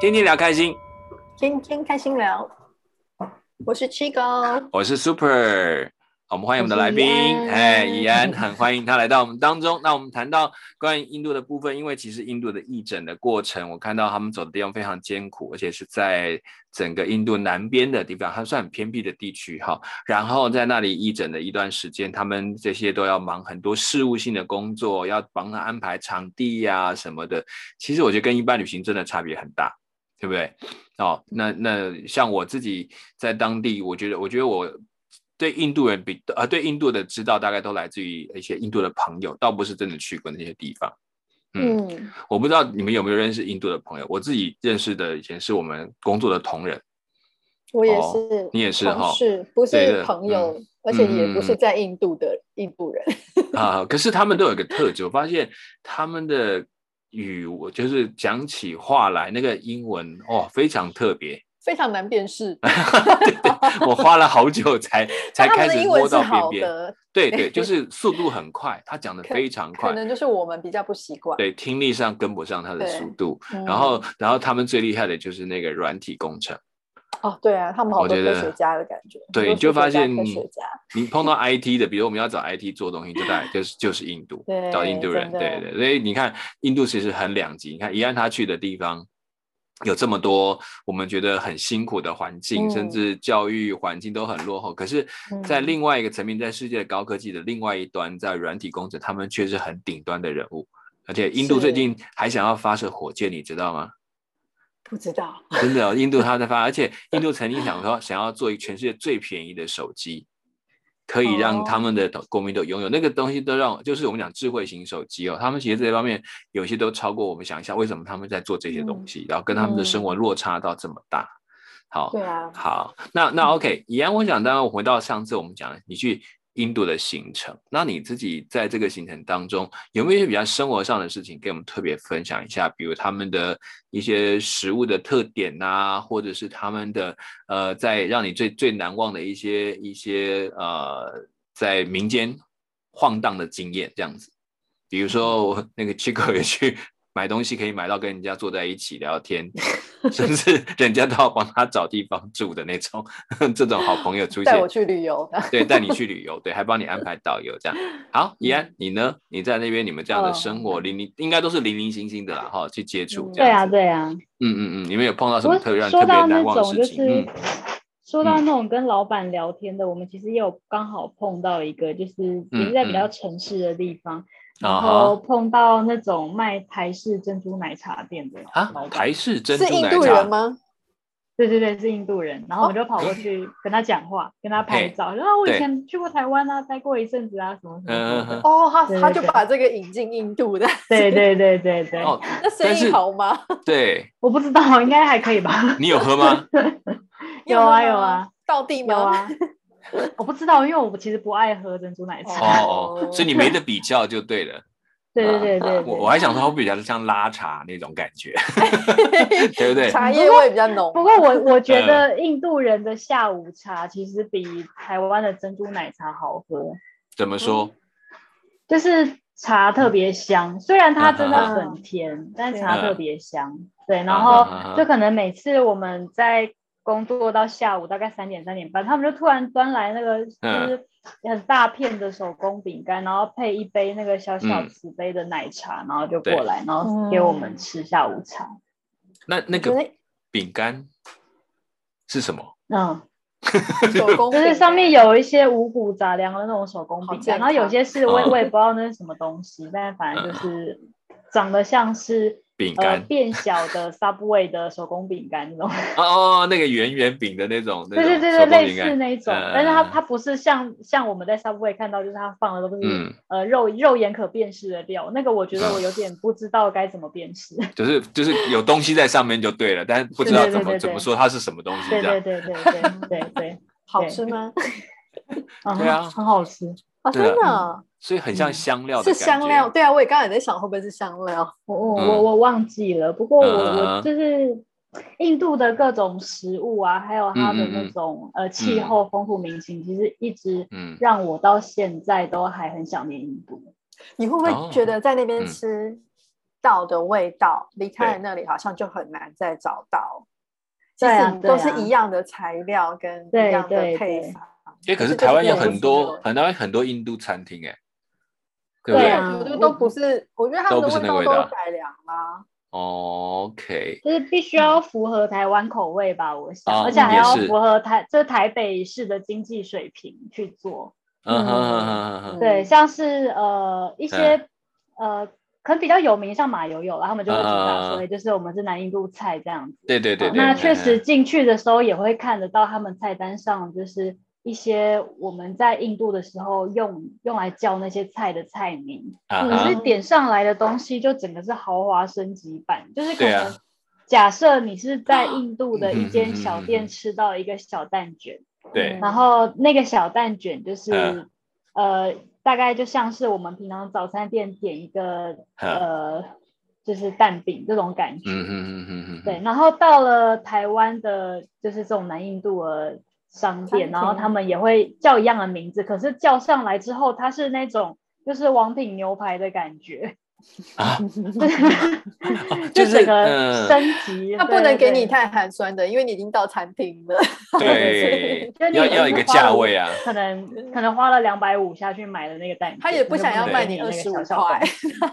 天天聊开心，天天开心聊。我是七狗，我是 Super。我们欢迎我们的来宾，哎，怡安，很欢迎他来到我们当中。那我们谈到关于印度的部分，因为其实印度的义诊的过程，我看到他们走的地方非常艰苦，而且是在整个印度南边的地方，还算很偏僻的地区哈。然后在那里义诊的一段时间，他们这些都要忙很多事务性的工作，要帮他安排场地呀什么的。其实我觉得跟一般旅行真的差别很大，对不对？哦，那那像我自己在当地，我觉得，我觉得我。对印度人比呃，对印度的知道大概都来自于一些印度的朋友，倒不是真的去过那些地方。嗯，我不知道你们有没有认识印度的朋友，我自己认识的以前是我们工作的同仁。我也是，你也是哈，是不是朋友？而且也不是在印度的印度人啊。可是他们都有一个特质，我发现他们的语，我就是讲起话来那个英文哦，非常特别。非常难辨识，对对，我花了好久才 才开始摸到边边。对对，就是速度很快，他讲的非常快，可能就是我们比较不习惯，对，听力上跟不上他的速度。然后，然后他们最厉害的就是那个软体工程。哦，对啊，他们好多科学家的感觉。对，你就发现你碰到 IT 的，比如我们要找 IT 做东西，就在就是就是印度，找印度人。对对，所以你看印度其实很两极。你看，一按他去的地方。有这么多我们觉得很辛苦的环境，甚至教育环境都很落后。可是，在另外一个层面，在世界的高科技的另外一端，在软体工程，他们却是很顶端的人物。而且，印度最近还想要发射火箭，你知道吗？不知道，真的，印度他在发，而且 印度曾经想说，想要做一全世界最便宜的手机。可以让他们的国民都拥有那个东西，都让就是我们讲智慧型手机哦。他们其实这些方面有些都超过我们想象。为什么他们在做这些东西，然后跟他们的生活落差到这么大？好，对啊，好，那那 OK，以安，我想当然我回到上次我们讲，你去。印度的行程，那你自己在这个行程当中有没有一些比较生活上的事情，给我们特别分享一下？比如他们的一些食物的特点呐，或者是他们的呃，在让你最最难忘的一些一些呃，在民间晃荡的经验这样子。比如说我那个 Chico 也去。买东西可以买到跟人家坐在一起聊天，甚至 人家都要帮他找地方住的那种，这种好朋友出现。带我去旅游，对，带你 去旅游，对，还帮你安排导游这样。好，怡安，你呢？你在那边，你们这样的生活，零零应该都是零零星星的啦，哈，去接触。对啊，对啊。嗯嗯嗯，你们有碰到什么特别让特别难忘的事情？嗯，说到那种跟老板聊天的，我们其实也有刚好碰到一个，就是也是在比较城市的地方。然后碰到那种卖台式珍珠奶茶店的啊，台式珍珠奶茶是印度人吗？对对对，是印度人。然后我就跑过去跟他讲话，跟他拍照。然后我以前去过台湾啊，待过一阵子啊，什么什么。哦，他他就把这个引进印度的。对对对对对。哦，那生意好吗？对，我不知道，应该还可以吧。你有喝吗？有啊有啊，到地吗？有啊。我不知道，因为我其实不爱喝珍珠奶茶哦哦，所以你没得比较就对了。对对对对，我我还想说会比较像拉茶那种感觉，对不对？茶叶味比较浓。不过我我觉得印度人的下午茶其实比台湾的珍珠奶茶好喝。怎么说？就是茶特别香，虽然它真的很甜，但茶特别香。对，然后就可能每次我们在。工作到下午大概三点三点半，他们就突然端来那个就是很大片的手工饼干，然后配一杯那个小小瓷杯的奶茶，然后就过来，然后给我们吃下午茶。那那个饼干是什么？嗯，手工就是上面有一些五谷杂粮的那种手工饼干，然后有些是我我也不知道那是什么东西，但是反正就是长得像是。饼干。变小的 Subway 的手工饼干那种。哦哦，那个圆圆饼的那种，对对对对，类似那种，但是它它不是像像我们在 Subway 看到，就是它放的都是呃肉肉眼可辨识的料，那个我觉得我有点不知道该怎么辨识，就是就是有东西在上面就对了，但是不知道怎么怎么说它是什么东西，对对对对对对对，好吃吗？对啊，很好吃。啊，真的，所以很像香料的是香料，对啊，我也刚才在想会不会是香料，我我我我忘记了，不过我我就是印度的各种食物啊，还有它的那种呃气候丰富民情，其实一直让我到现在都还很想念印度。你会不会觉得在那边吃到的味道，离开了那里好像就很难再找到。对啊其实都是一样的材料跟一样的配法。哎，可是台湾有很就是不一样，多很多印度餐厅，哎，对不对对？啊有的都不是，我觉得他们的都不是味道都那个味道。改良啦。？OK，就是必须要符合台湾口味吧，我想，啊而且还要符合台这台北市的经济水平去做。嗯哼哼对，嗯。像是呃一些呃可能比较有名，像马友友啦，他们就会主打说，嗯哎就是我们是南印度菜这样子。对对对对，那嗯确实，进去的时候也会看得到他们菜单上就是一些我们在印度的时候用用来叫那些菜的菜名，啊可是，点上来的东西就整个是豪华升级版，就是可能假设你是在印度的一嗯间嗯嗯嗯小店吃到一个小蛋卷，对，然后那个小蛋卷就是、嗯呃，大概就像是我们平常早餐店点一个呃，就是蛋饼这种感觉。嗯哼哼哼哼，对，，然后到了台湾的，就是这种南印度的商店，然后他们也会叫一样的名字，可是叫上来之后，它是那种就是王品牛排的感觉，啊，就整嗯个升级。他不能给你。太寒酸的，因为你已经到餐厅了。对 要要一个价位啊，可能可能花了两百五下去买的那个蛋，他也不想要卖你你那个25小小块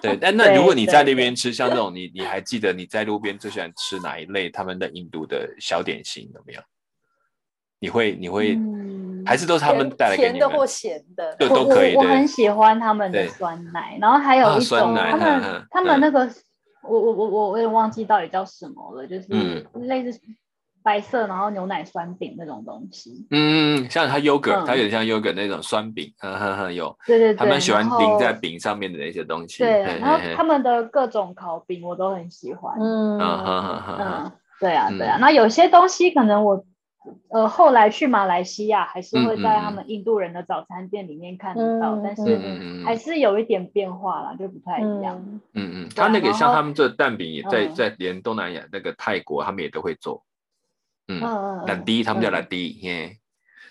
对，但那如果你在那边吃像这种，你你还记得你在路边最喜欢吃哪一类他们的印度的小点心有没有？你会你会、嗯还是都是他们带来给你甜的或？咸的，对都可以我我很喜欢他们的酸奶，然后还有啊一种、酸奶他们、嗯嗯他们那个，我我我我我也忘记到底叫什么了，就是嗯类似白色然后牛奶酸饼那种东西。嗯，像它 yogurt，、嗯它有点像 yogurt 那种酸饼，嗯哼哼，有，对对对，他们喜欢淋在饼上面的那些东西。对，嘿然后他们的各种烤饼我都很喜欢。嗯对啊，对啊。嗯那有些东西可能我呃后来去马来西亚还是会在他们印度人的早餐店里面看得到，嗯但是还是有一点变化啦，就不太一样。嗯。嗯。他那个像他们这蛋饼也在嗯。在连东南亚那个泰国，他们也都会做。嗯，嗯嗯拉低他们叫拉嗯低，耶，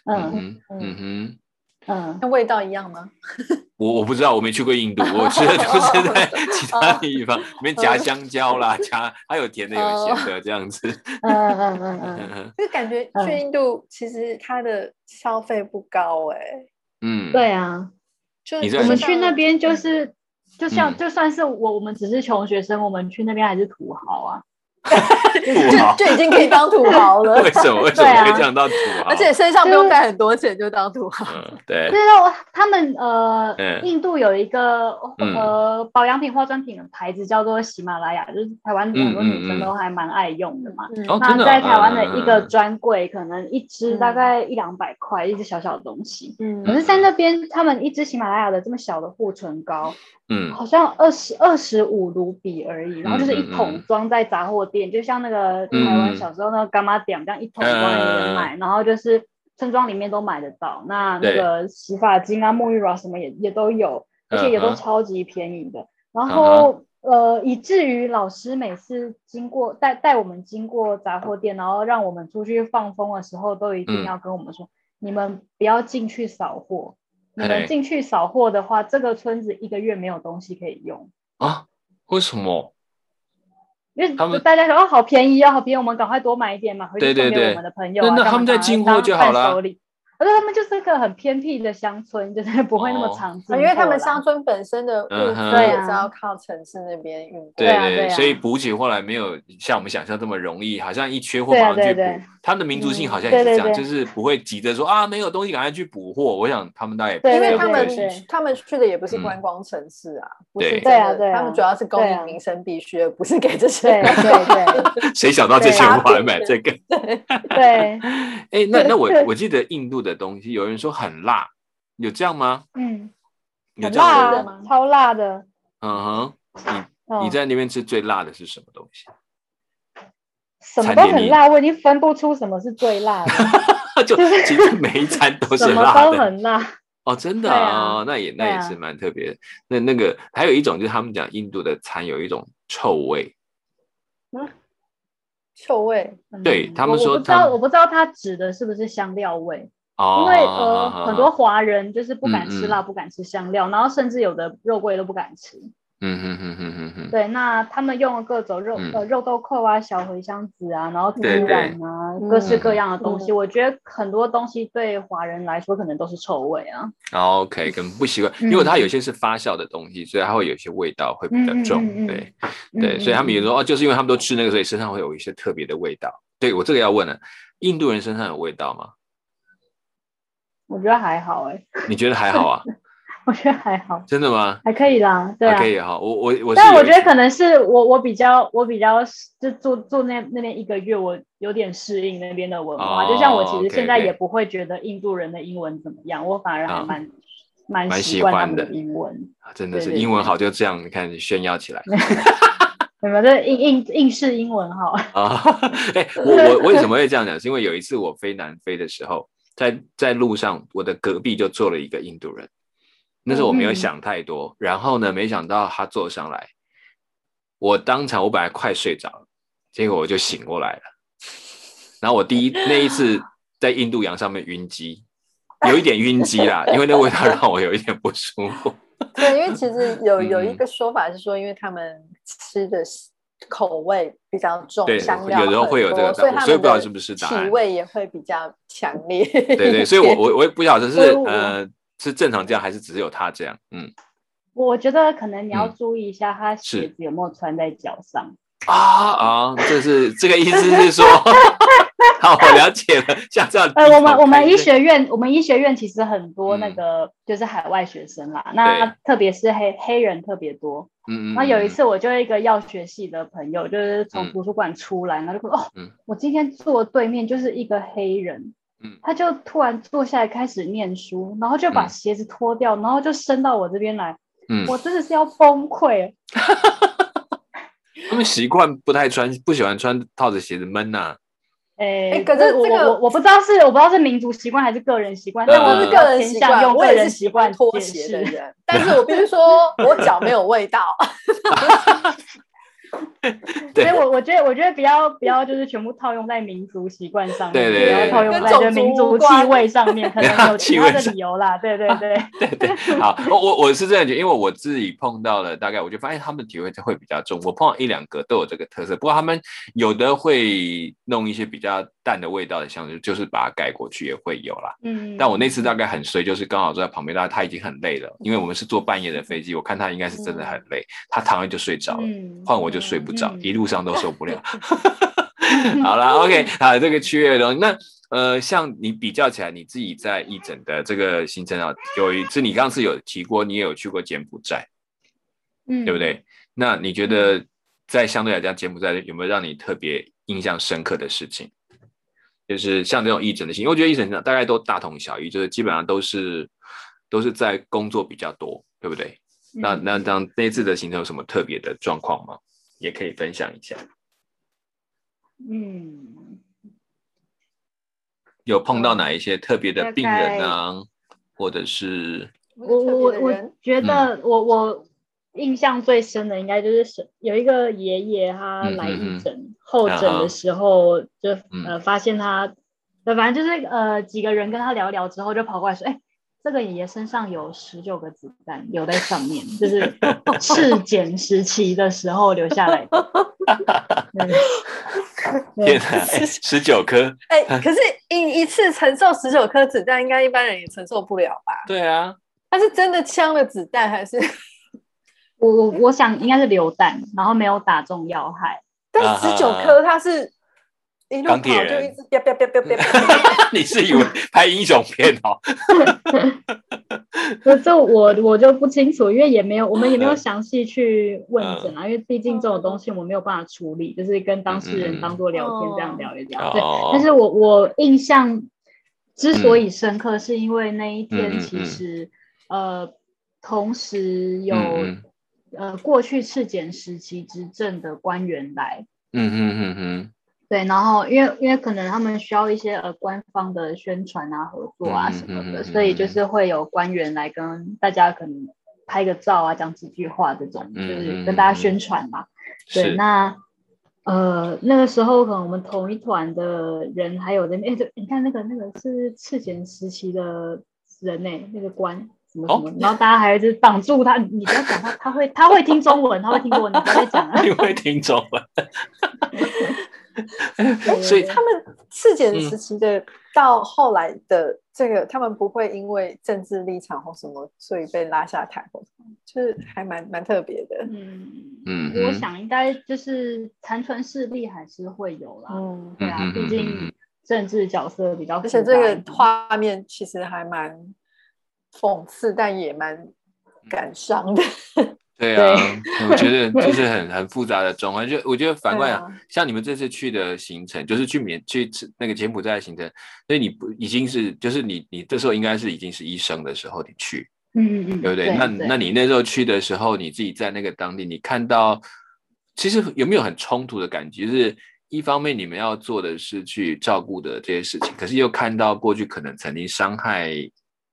嗯嗯哼嗯嗯哼。嗯，那味道一样吗？我我不知道，我没去过印度，我吃的都是在 其他地方，里面夹香蕉啦，夹还有甜的有咸的这样子。嗯嗯嗯 嗯。就感觉嗯。去印度其实它的消费不高哎，嗯，对啊，就我们去那边就是，就像嗯。就算是我我们只是穷学生，我们去那边还是土豪啊。土豪就已经可以当土豪了。为，什么？为什对啊。么会降到土豪？而且身上不用带很多钱就当土豪。嗯，对。就是，他们呃，嗯。印度有一个嗯。呃保养品、化妆品的牌子叫做喜马拉雅，就是台湾很多女生都还蛮爱用的嘛。嗯。哦真的哦那在台湾的一个专柜，可能一支嗯。大概一两百块，一支小小的东西。嗯。可是，在那边，他们一支喜马拉雅的这么小的护唇膏，嗯。好像二十二十五卢比而已，然后就是一桶装在杂货店，就像那个台湾小时候那个干妈点这样一桶装在那边卖，然后就是村庄里面都买得到。那那个洗发精啊、沐浴乳啊什么也也都有，而且也都超级便宜的。然嗯后呃，以至于老师每次经过带带我们经过杂货店，然后让我们出去放风的时候，都一定嗯要跟我们说，你们不要进去扫货。你们进去扫货的话，这个村子一个月没有东西可以用，啊？为什么？因为他们大家说哦，好便宜啊，好便宜，我们赶快多买一点嘛，回去送给对对对我们的朋友啊。那那干嘛干嘛他们在进货就好啦伴手礼而且他们就是个很偏僻的乡村，就是不会那么哦常进货啦、因为他们乡村本身的物资也是要靠城市那边运过。对对啊对啊所以补给后来没有像我们想象这么容易，好像一缺货马上去补对对。他们的民族性嗯好像也是这样，对对对就是不会急着说啊没有东西赶快去补货。我想他们大概因为他们他们去的也不是嗯观光城市啊，不对对啊对啊他们主要是供应民生必须，而不是给这些对人。对对 谁想到这些人跑来买这个？对，哎，那那我我记得印度的东西，有人说很辣，有这样吗？嗯，有这样的人？辣啊，超辣的。嗯哼，嗯你在那边吃最辣的是什么东西？什么都很辣，我已经分不出什么是最辣的，就其实每一餐都是什么辣的。都很辣。哦，真的对啊啊，那也那也是蛮特别的。那那个还有一种就是他们讲印度的餐有一种臭味，臭味，嗯对他们说我不知道，我不知道他指的是不是香料味，哦，因为呃好很多华人就是不敢嗯嗯吃辣，不敢吃香料，然后甚至有的肉桂都不敢吃。嗯哼哼哼哼哼，对，那他们用了各种肉呃肉豆蔻啊、小茴香籽啊，然后孜然啊，各式各样的东西。我觉得很多东西对华人来说可能都是臭味啊。OK，可能不习惯，因为它有些是发酵的东西，所以它会有一些味道会比较重。对对，所以他们也说哦，就是因为他们都吃那个，所以身上会有一些特别的味道。对我这个要问了，印度人身上有味道吗？我觉得还好哎。你觉得还好啊？我觉得还好，真的吗？还可以啦，对啊，可以哈。我我我，但我觉得可能是我我比较我比较就住住那那边一个月，我有点适应那边的文化。就像我其实现在也不会觉得印度人的英文怎么样，我反而还蛮蛮喜欢的英文。真的是英文好就这样，你看炫耀起来。你们这硬硬硬式英文好啊？哎，我我为什么会这样讲？是因为有一次我飞南非的时候，在在路上，我的隔壁就坐了一个印度人。那时候我没有想太多，然后呢，没想到他坐上来，我当场我本来快睡着了，结果我就醒过来了。然后我第一那一次在印度洋上面晕机，有一点晕机啦，因为那味道让我有一点不舒服。对，因为其实有有一个说法是说，因为他们吃的口味比较重，香料有时候会有这个，所以所以不知道是不是体味也会比较强烈。对对，所以我我我也不晓得是 呃。是正常这样，还是只有他这样？嗯，我觉得可能你要注意一下，他鞋子有没有穿在脚上啊啊！这是这个意思是说，好，我了解了。像这样，呃，我们我们医学院，我们医学院其实很多那个就是海外学生啦，那特别是黑黑人特别多。嗯嗯。那有一次，我就一个药学系的朋友，就是从图书馆出来，然后就说：“哦，我今天坐对面就是一个黑人。”他就突然坐下来开始念书，然后就把鞋子脱掉，然后就伸到我这边来。嗯，我真的是要崩溃。他们习惯不太穿，不喜欢穿套着鞋子闷呐。哎，可是我我我不知道是我不知道是民族习惯还是个人习惯，但我是个人习惯，我也是习惯脱鞋的人。但是我必须说，我脚没有味道。所以，我我觉得，我觉得不要不要，就是全部套用在民族习惯上面，对对套用在这民族气味上面，可能 有其他的理由啦。对对对对对。好，我我我是这样觉得，因为我自己碰到了，大概我就发现他们的体会会比较重。我碰到一两个都有这个特色，不过他们有的会弄一些比较淡的味道的香水，就是把它盖过去也会有啦。嗯。但我那次大概很衰，就是刚好坐在旁边，他他已经很累了，因为我们是坐半夜的飞机，我看他应该是真的很累，他躺下就睡着了，换我就。睡不着，一路上都受不了。好了，OK，好，这个区域的东西，那呃，像你比较起来，你自己在义诊的这个行程啊，有一次你刚刚是有提过，你也有去过柬埔寨，嗯，对不对？那你觉得在相对来讲，柬埔寨有没有让你特别印象深刻的事情？就是像这种义诊的行，因为我觉得义诊大概都大同小异，就是基本上都是都是在工作比较多，对不对？那那当那次的行程有什么特别的状况吗？也可以分享一下。嗯，有碰到哪一些特别的病人呢？或者是我我我我觉得我我印象最深的应该就是是有一个爷爷他来义诊候诊的时候，就呃发现他，反正就是呃几个人跟他聊聊之后，就跑过来说，哎。这个爷爷身上有十九个子弹留在上面，就是 赤检时期的时候留下来的。天哪，十九颗！哎，可是一一次承受十九颗子弹，应该一般人也承受不了吧？对啊，他是真的枪的子弹，还是我我我想应该是流弹，然后没有打中要害。但十九颗，它是。一路跑就一直啪啪啪啪啪，你是以为拍英雄片哦？这我我就不清楚，因为也没有我们也没有详细去问诊啊，因为毕竟这种东西我没有办法处理，就是跟当事人当做聊天这样聊一聊。对，但是我我印象之所以深刻，是因为那一天其实呃，同时有呃过去赤检时期执政的官员来。嗯嗯嗯嗯。对，然后因为因为可能他们需要一些呃官方的宣传啊、合作啊什么的，所以就是会有官员来跟大家可能拍个照啊、讲几句话这种，就是跟大家宣传嘛。对，那呃那个时候可能我们同一团的人还有在，哎，你看那个那个是赤检时期的人呢，那个官什么什么，然后大家还是挡住他，你不要讲他，他会他会听中文，他会听中文，你不要再讲了。你会听中文。所以他们刺检时期的到后来的这个，他们不会因为政治立场或什么，所以被拉下台或什么，就是还蛮蛮特别的。嗯嗯，我想应该就是残存势力还是会有啦。嗯，对啊，毕竟政治角色比较，而且这个画面其实还蛮讽刺，但也蛮感伤的。对啊，我觉得 就是很很复杂的状况。就我觉得反过来，像你们这次去的行程，就是去缅去那个柬埔寨的行程，所以你不已经是就是你你这时候应该是已经是医生的时候，你去，嗯嗯嗯，对不对？那那你那时候去的时候，你自己在那个当地，你看到其实有没有很冲突的感觉？就是一方面你们要做的是去照顾的这些事情，可是又看到过去可能曾经伤害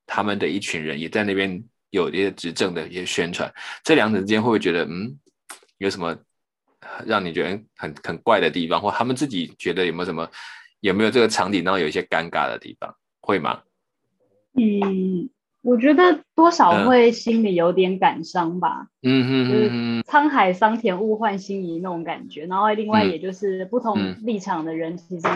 他们的一群人也在那边。有一些执政的一些宣传，这两者之间会不会觉得嗯，有什么让你觉得很很怪的地方，或他们自己觉得有没有什么有没有这个场景，然后有一些尴尬的地方，会吗？嗯，我觉得多少会心里有点感伤吧。嗯嗯就是沧海桑田物换星移那种感觉。然后另外也就是不同立场的人，其实。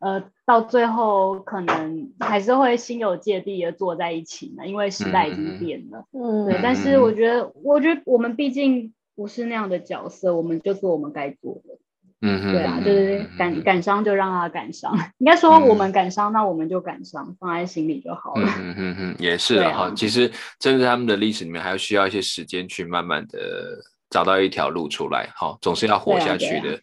呃，到最后可能还是会心有芥蒂的坐在一起呢，因为时代已经变了。嗯，对。但是我觉得，我觉得我们毕竟不是那样的角色，我们就做我们该做的。嗯嗯。对啊，就是感感伤就让他感伤。应该说我们感伤，那我们就感伤，放在心里就好了。嗯嗯嗯，也是哈。其实，真的他们的历史里面，还要需要一些时间去慢慢的。找到一条路出来，好，总是要活下去的。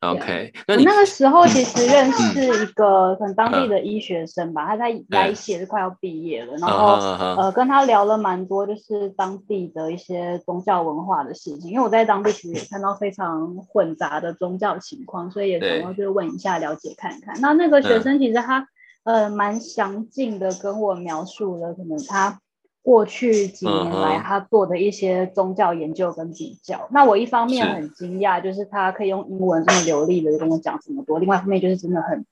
OK，那你那个时候其实认识一个可能当地的医学生吧，他在来写是快要毕业了，然后呃跟他聊了蛮多，就是当地的一些宗教文化的事情。因为我在当地其实也看到非常混杂的宗教情况，所以也想要去问一下了解看看。那那个学生其实他呃蛮详尽的跟我描述了，可能他。过去几年来，他做的一些宗教研究跟比较，那我一方面很惊讶，就是他可以用英文这么流利的跟我讲这么多；，另外一方面就是真的很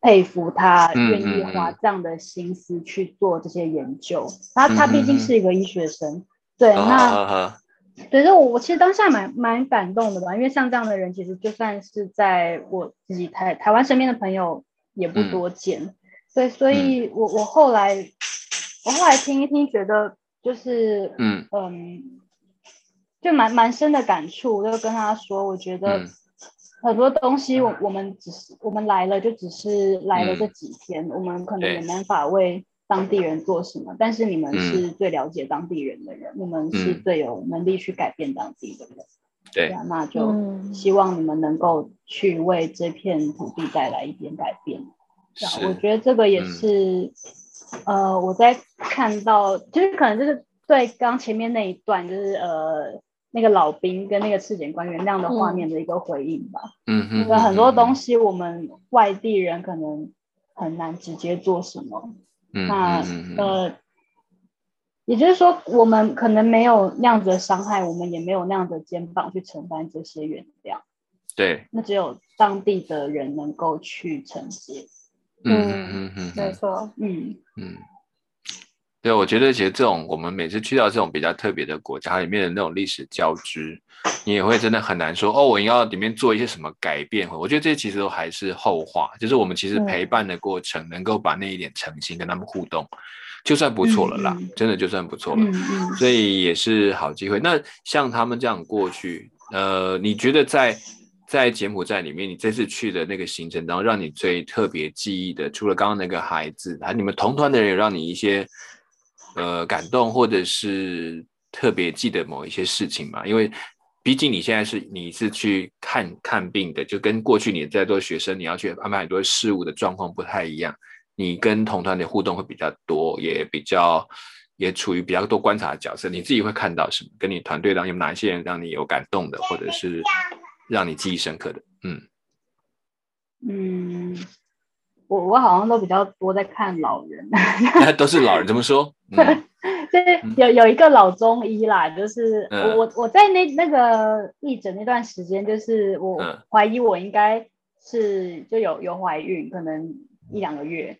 佩服他愿意花这样的心思去做这些研究。他他毕竟是一个医学生，对，那，对，所以我我其实当下蛮蛮感动的吧，因为像这样的人，其实就算是在我自己台台湾身边的朋友也不多见，对，所以我我后来。我后来听一听，觉得就是嗯嗯，就蛮蛮深的感触。就跟他说，我觉得很多东西，我我们只是我们来了，就只是来了这几天，我们可能也没法为当地人做什么。但是你们是最了解当地人的人，你们是最有能力去改变当地的人。对啊，那就希望你们能够去为这片土地带来一点改变。是，我觉得这个也是。呃，我在看到，就是可能就是对刚前面那一段，就是呃那个老兵跟那个赤检官员那样的画面的一个回应吧。嗯嗯。有很多东西我们外地人可能很难直接做什么。嗯。那呃，也就是说，我们可能没有那样子的伤害，我们也没有那样的肩膀去承担这些原谅。对。那只有当地的人能够去承接。嗯嗯嗯，没错，嗯嗯，对，我觉得其实这种我们每次去到这种比较特别的国家里面的那种历史交织，你也会真的很难说哦，我要里面做一些什么改变。我觉得这些其实都还是后话，就是我们其实陪伴的过程，能够把那一点诚心跟他们互动，就算不错了啦，真的就算不错了。所以也是好机会。那像他们这样过去，呃，你觉得在？在柬埔寨里面，你这次去的那个行程当中，让你最特别记忆的，除了刚刚那个孩子，还你们同团的人有让你一些呃感动，或者是特别记得某一些事情嘛？因为毕竟你现在是你是去看看病的，就跟过去你在做学生，你要去安排很多事务的状况不太一样。你跟同团的互动会比较多，也比较也处于比较多观察的角色。你自己会看到什么？跟你团队当中有哪一些人让你有感动的，或者是？让你记忆深刻的，嗯。嗯，我我好像都比较多在看老人，都是老人怎么说？就是有有一个老中医啦，就是我我我在那那个义诊那段时间，就是我怀疑我应该是就有有怀孕，可能一两个月，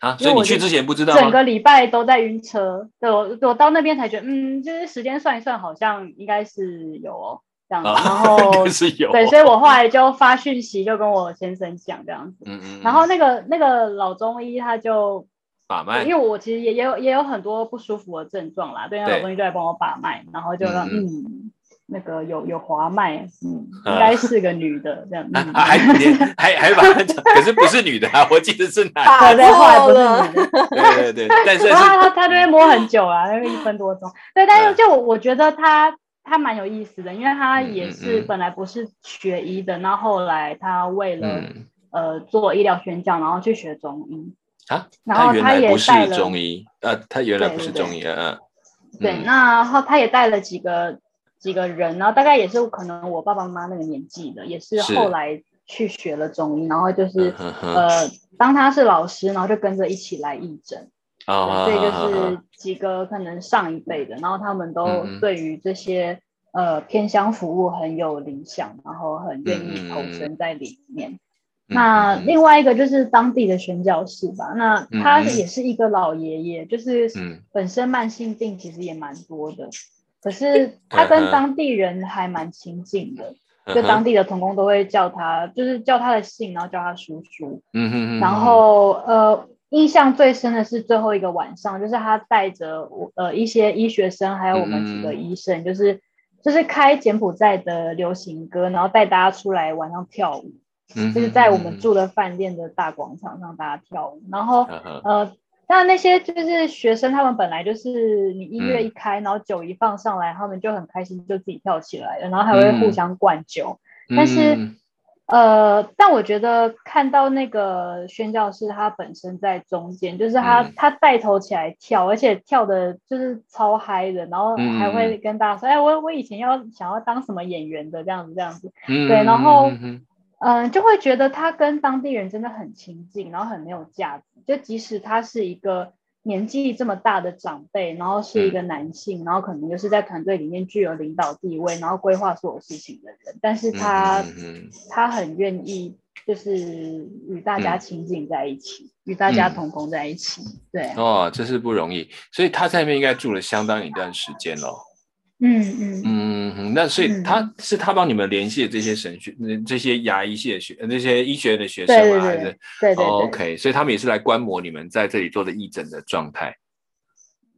啊，所以你去之前不知道整个礼拜都在晕车，对我我到那边才觉得，嗯，就是时间算一算，好像应该是有哦。这样子，然 后是有对，所以我后来就发讯息，就跟我先生讲这样子。嗯 嗯。然后那个那个老中医他就把脉，因为我其实也也有也有很多不舒服的症状啦，对，那老中医就来帮我把脉，然后就让嗯那个有有滑脉，嗯，应该是个女的这样。还还还把他讲，可是不是女的啊，我记得是男的。对，后来不是女的。对对对，但是他他他这边摸很久啊，那个一分多钟。对，但是就我觉得他。他蛮有意思的，因为他也是本来不是学医的，然后后来他为了呃做医疗宣教，然后去学中医啊。然后他也带了中医，呃，他原来不是中医，嗯。对，那后他也带了几个几个人，然后大概也是可能我爸爸妈妈那个年纪的，也是后来去学了中医，然后就是呃，当他是老师，然后就跟着一起来义诊。啊，这就是几个可能上一辈的，然后他们都对于这些呃偏乡服务很有理想，然后很愿意投身在里面。那另外一个就是当地的宣教士吧，那他也是一个老爷爷，就是本身慢性病其实也蛮多的，可是他跟当地人还蛮亲近的，就当地的童工都会叫他，就是叫他的姓，然后叫他叔叔。嗯哼。然后呃。印象最深的是最后一个晚上，就是他带着我呃一些医学生，还有我们几个医生，就是就是开柬埔寨的流行歌，然后带大家出来晚上跳舞，就是在我们住的饭店的大广场上大家跳舞。然后呃，那那些就是学生，他们本来就是你音乐一开，然后酒一放上来，他们就很开心，就自己跳起来了，然后还会互相灌酒，但是。呃，但我觉得看到那个宣教士他本身在中间，就是他他带头起来跳，而且跳的就是超嗨的，然后还会跟大家说：“哎，我我以前要想要当什么演员的这样子这样子。”对，然后嗯，就会觉得他跟当地人真的很亲近，然后很没有架子，就即使他是一个。年纪这么大的长辈，然后是一个男性，然后可能就是在团队里面具有领导地位，然后规划所有事情的人，但是他他很愿意就是与大家亲近在一起，与大家同工在一起。对，哦，这是不容易，所以他在那边应该住了相当一段时间喽。嗯嗯嗯，那所以他是他帮你们联系这些神学、这些牙医系的学、那些医学院的学生吗？还是对对 OK，所以他们也是来观摩你们在这里做的义诊的状态。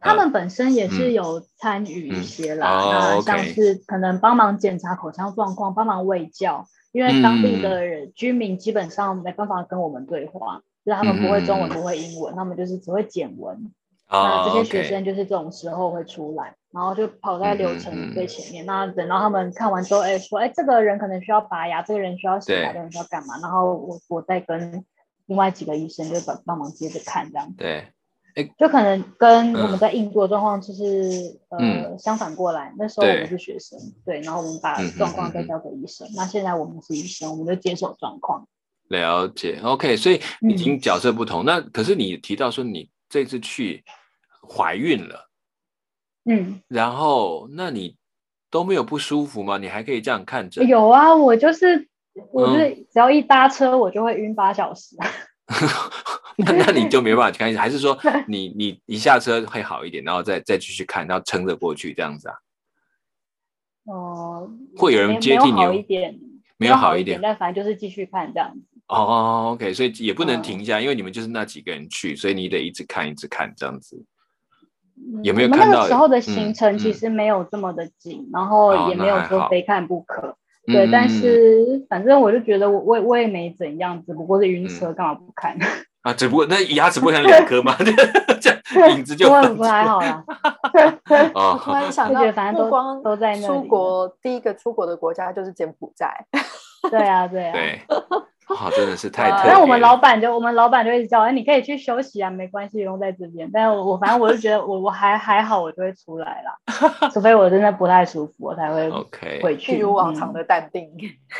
他们本身也是有参与一些啦，那像是可能帮忙检查口腔状况、帮忙喂教，因为当地的居民基本上没办法跟我们对话，就是他们不会中文、不会英文，他们就是只会简文。那这些学生就是这种时候会出来。然后就跑在流程最前面，那等到他们看完之后，哎，说，哎，这个人可能需要拔牙，这个人需要洗牙，这个人需要干嘛？然后我我再跟另外几个医生就帮帮忙接着看这样。对，哎，就可能跟我们在印度的状况就是呃相反过来，那时候我们是学生，对，然后我们把状况再交给医生。那现在我们是医生，我们就接手状况。了解，OK，所以已经角色不同。那可是你提到说你这次去怀孕了。嗯，然后那你都没有不舒服吗？你还可以这样看着？有啊，我就是，我是只要一搭车，我就会晕八小时。那那你就没办法去看，还是说你你一下车会好一点，然后再再继续看，然后撑着过去这样子啊？哦，会有人接替你好一点，没有好一点，但反正就是继续看这样子。哦哦，OK，所以也不能停下，因为你们就是那几个人去，所以你得一直看，一直看这样子。有没有看到？我们那个时候的行程其实没有这么的紧，然后也没有说非看不可。对，但是反正我就觉得我我我也没怎样，只不过是晕车，干嘛不看？啊，只不过那牙齿不像两颗吗？这样影子就不不还好啦。我突然想到，反正都光都在那出国第一个出国的国家就是柬埔寨。对啊，对啊。对。哇，真的是太……那我们老板就我们老板就一直叫，哎，你可以去休息啊，没关系，不用在这边。但是我反正我就觉得我我还还好，我就会出来啦，除非我真的不太舒服，我才会 OK 回去。一如往常的淡定，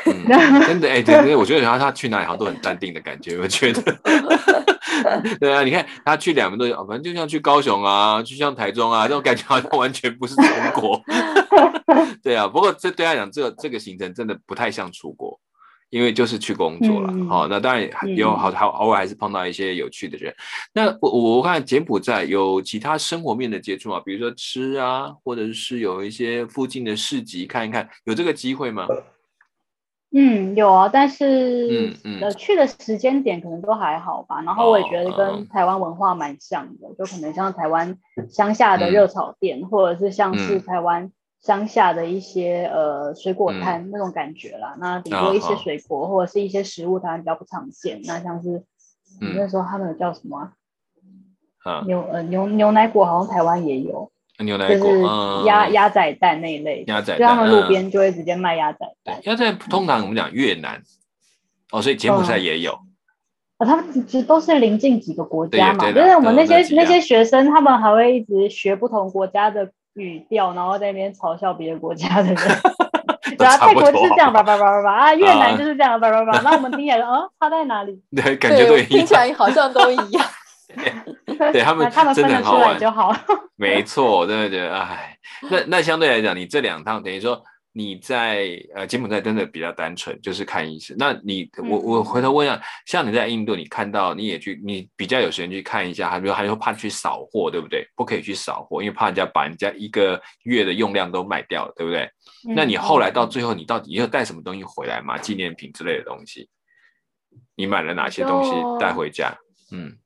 真的哎，对对，我觉得他他去哪里好像都很淡定的感觉，我觉得。对啊，你看他去两个多，反正就像去高雄啊，就像台中啊，这种感觉好像完全不是中国。对啊，不过这对他讲，这个这个行程真的不太像出国。因为就是去工作了，好，那当然有好还偶尔还是碰到一些有趣的人。那我我看柬埔寨有其他生活面的接触啊，比如说吃啊，或者是有一些附近的市集看一看，有这个机会吗？嗯，有啊，但是嗯嗯去的时间点可能都还好吧。然后我也觉得跟台湾文化蛮像的，就可能像台湾乡下的热炒店，或者是像是台湾。乡下的一些呃水果摊那种感觉啦，那顶多一些水果或者是一些食物，它比较不常见。那像是那时候他们叫什么啊？牛呃牛牛奶果好像台湾也有，牛奶果就是鸭鸭仔蛋那一类，鸭仔蛋，他们路边就会直接卖鸭仔蛋。鸭仔通常我们讲越南哦，所以柬埔寨也有啊。他们其实都是临近几个国家嘛，就是我们那些那些学生，他们还会一直学不同国家的。语调，然后在那边嘲笑别的国家的人，对啊，泰国是这样吧吧吧吧吧啊，越南就是这样吧吧吧，那我们听起来，嗯，差在哪里？对，感觉都听起来好像都一样。对他们，他们分得出来就好。没错，真的觉得，哎，那那相对来讲，你这两趟等于说。你在呃柬埔寨真的比较单纯，就是看医生。那你我我回头问一下，像你在印度，你看到你也去，你比较有时间去看一下，还比如还说怕去扫货，对不对？不可以去扫货，因为怕人家把人家一个月的用量都卖掉了，对不对？那你后来到最后，你到底要带什么东西回来吗？纪念品之类的东西，你买了哪些东西带回家？嗯，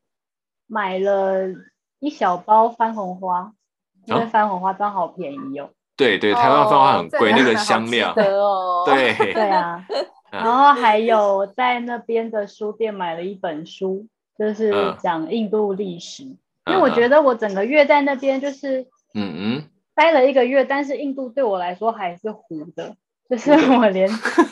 买了一小包番红花，因为番红花刚好便宜哦。对对，台湾番花很贵，那个香料。对。对啊，然后还有在那边的书店买了一本书，就是讲印度历史。因为我觉得我整个月在那边就是嗯嗯。待了一个月，但是印度对我来说还是糊的，就是我连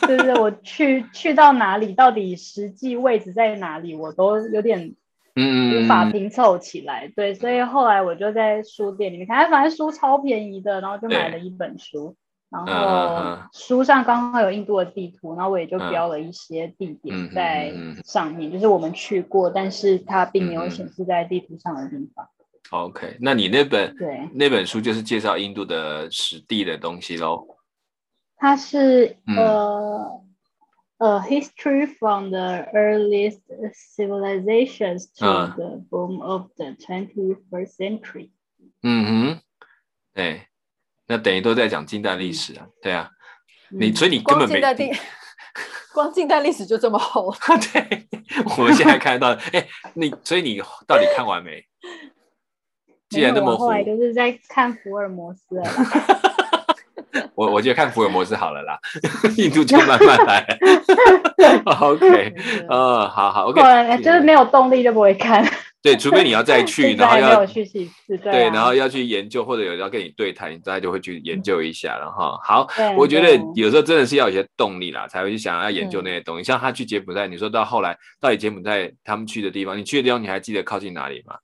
就是我去去到哪里，到底实际位置在哪里，我都有点。嗯，无法拼凑起来，对，所以后来我就在书店里面看，反正书超便宜的，然后就买了一本书，然后书上刚好有印度的地图，然后我也就标了一些地点在上面，就是我们去过，但是它并没有显示在地图上的地方。OK，那你那本对。那本书就是介绍印度的史地的东西喽？它是呃。A history from the earliest civilizations to the boom of the twenty-first century。嗯哼，对，那等于都在讲近代历史啊，对啊，你所以你根本没光近代历史就这么厚。对，我们现在看到，哎，你所以你到底看完没？既然那么后来就是在看福尔摩斯了。我我觉得看福尔摩斯好了啦，印度就慢慢来。OK，嗯，好好，OK，就是没有动力就不会看。对，除非你要再去，然后要去几次，对，然后要去研究，或者有人要跟你对谈，你大概就会去研究一下了哈。好，我觉得有时候真的是要有些动力啦，才会去想要研究那些东西。像他去柬埔寨，你说到后来到底柬埔寨他们去的地方，你去的地方你还记得靠近哪里吗？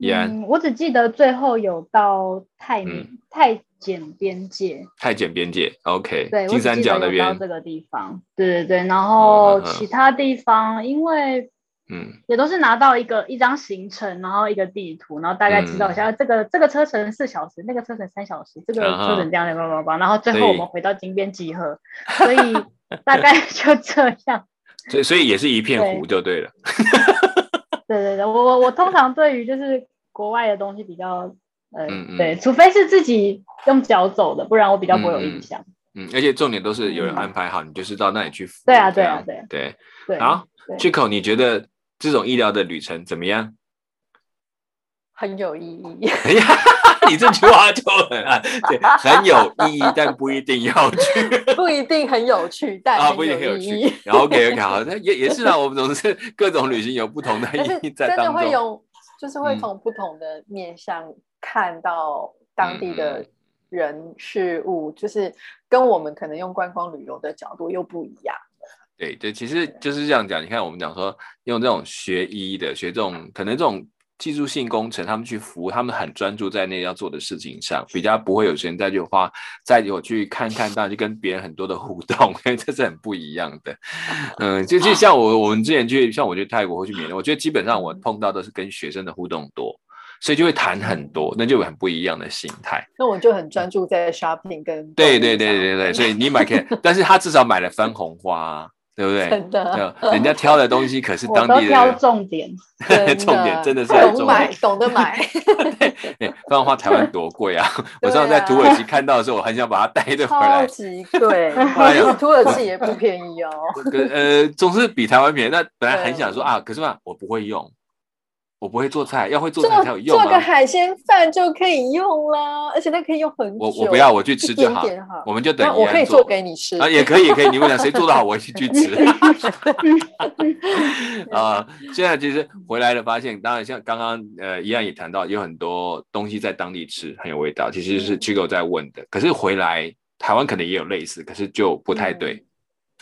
嗯，我只记得最后有到泰泰柬边界，泰柬边界，OK，对，金三角那边这个地方，对对对，然后其他地方因为嗯。也都是拿到一个一张行程，然后一个地图，然后大概知道一下这个这个车程四小时，那个车程三小时，这个车程这样的叭叭叭，然后最后我们回到金边集合，所以大概 就这样，所以所以也是一片湖就对了。对对对，我我我通常对于就是国外的东西比较，呃，对，除非是自己用脚走的，不然我比较不会有印象。嗯，而且重点都是有人安排好，你就是到那里去。对啊，对啊，对对对。好，Chico，你觉得这种医疗的旅程怎么样？很有意义。你这句话就很对，很有意义，但不一定要去，不一定很有趣，但啊，不一定很有趣。然后 OK OK，好，那也也是啊，我们总是各种旅行有不同的 意义在当中。真的会有，就是会从不同的面向看到当地的人事物，就是跟我们可能用观光旅游的角度又不一样。对对，其实就是这样讲。你看，我们讲说用这种学医的，学这种可能这种。技术性工程，他们去服务，他们很专注在那要做的事情上，比较不会有时间再去花，再有去看看，当然就跟别人很多的互动，因为这是很不一样的。嗯，就就像我我们之前去，像我去泰国或去缅甸，我觉得基本上我碰到都是跟学生的互动多，所以就会谈很多，那就有很不一样的心态。那我就很专注在 shopping 跟对对对对对，所以你买可以，但是他至少买了番红花。对不对？真的，人家挑的东西可是当地的。挑重点，重点真的是懂买，懂得买。对，不然的话台湾多贵啊！我上次在土耳其看到的时候，我很想把它带着回来。超级贵，土耳其也不便宜哦。呃，总是比台湾便宜。那本来很想说啊，可是嘛，我不会用。我不会做菜，要会做菜才有用做个海鲜饭就可以用啦，而且那可以用很久。我我不要，我去吃就好。我们就等我可以做给你吃啊，也可以，可以。你们俩谁做的好，我一起去吃。啊，现在其实回来了，发现当然像刚刚呃一样也谈到，有很多东西在当地吃很有味道，其实是 Chico 在问的。可是回来台湾可能也有类似，可是就不太对。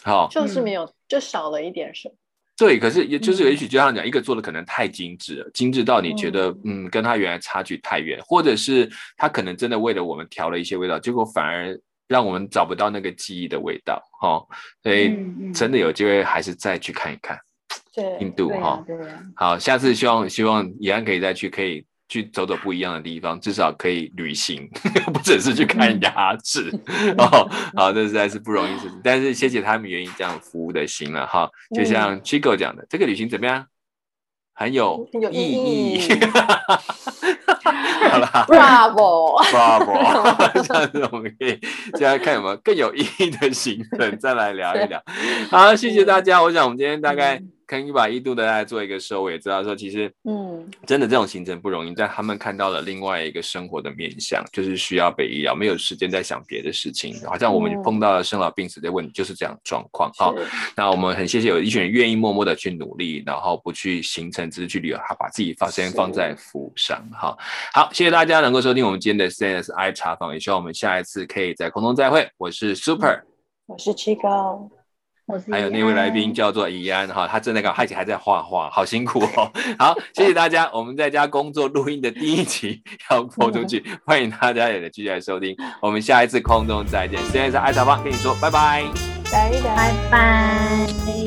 好，就是没有，就少了一点什么。对，可是也就是也许就像讲，一个做的可能太精致了，精致到你觉得嗯，跟他原来差距太远，或者是他可能真的为了我们调了一些味道，结果反而让我们找不到那个记忆的味道，哈，所以真的有机会还是再去看一看，对，印度哈，好，下次希望希望怡安可以再去可以。去走走不一样的地方，至少可以旅行，不只是去看牙齿 哦。好，这实在是不容易事情，但是谢谢他们愿意这样服务的心了哈。就像 Chico 讲的，这个旅行怎么样？很有有意义。好了，Bravo，Bravo，这样子我们可以接下来看有没有更有意义的行程，再来聊一聊。好，谢谢大家。我想我们今天大概。可以把一度的来做一个收尾，知道说其实，嗯，真的这种行程不容易，在他们看到了另外一个生活的面向，就是需要被医疗，没有时间在想别的事情，好像我们碰到了生老病死的问题，就是这样状况。好，那我们很谢谢有一群人愿意默默的去努力，然后不去行程，只是去旅游，他把自己放时间放在服务上。好，好，谢谢大家能够收听我们今天的 CSI 茶访，也希望我们下一次可以在空中再会。我是 Super，我是七高。还有那位来宾叫做怡安哈，他正在搞，而且还在画画，好辛苦哦。好，谢谢大家，我们在家工作录音的第一集要播出去，欢迎大家也继续来收听，我们下一次空中再见。现在是艾茶芳跟你说拜拜，拜拜拜。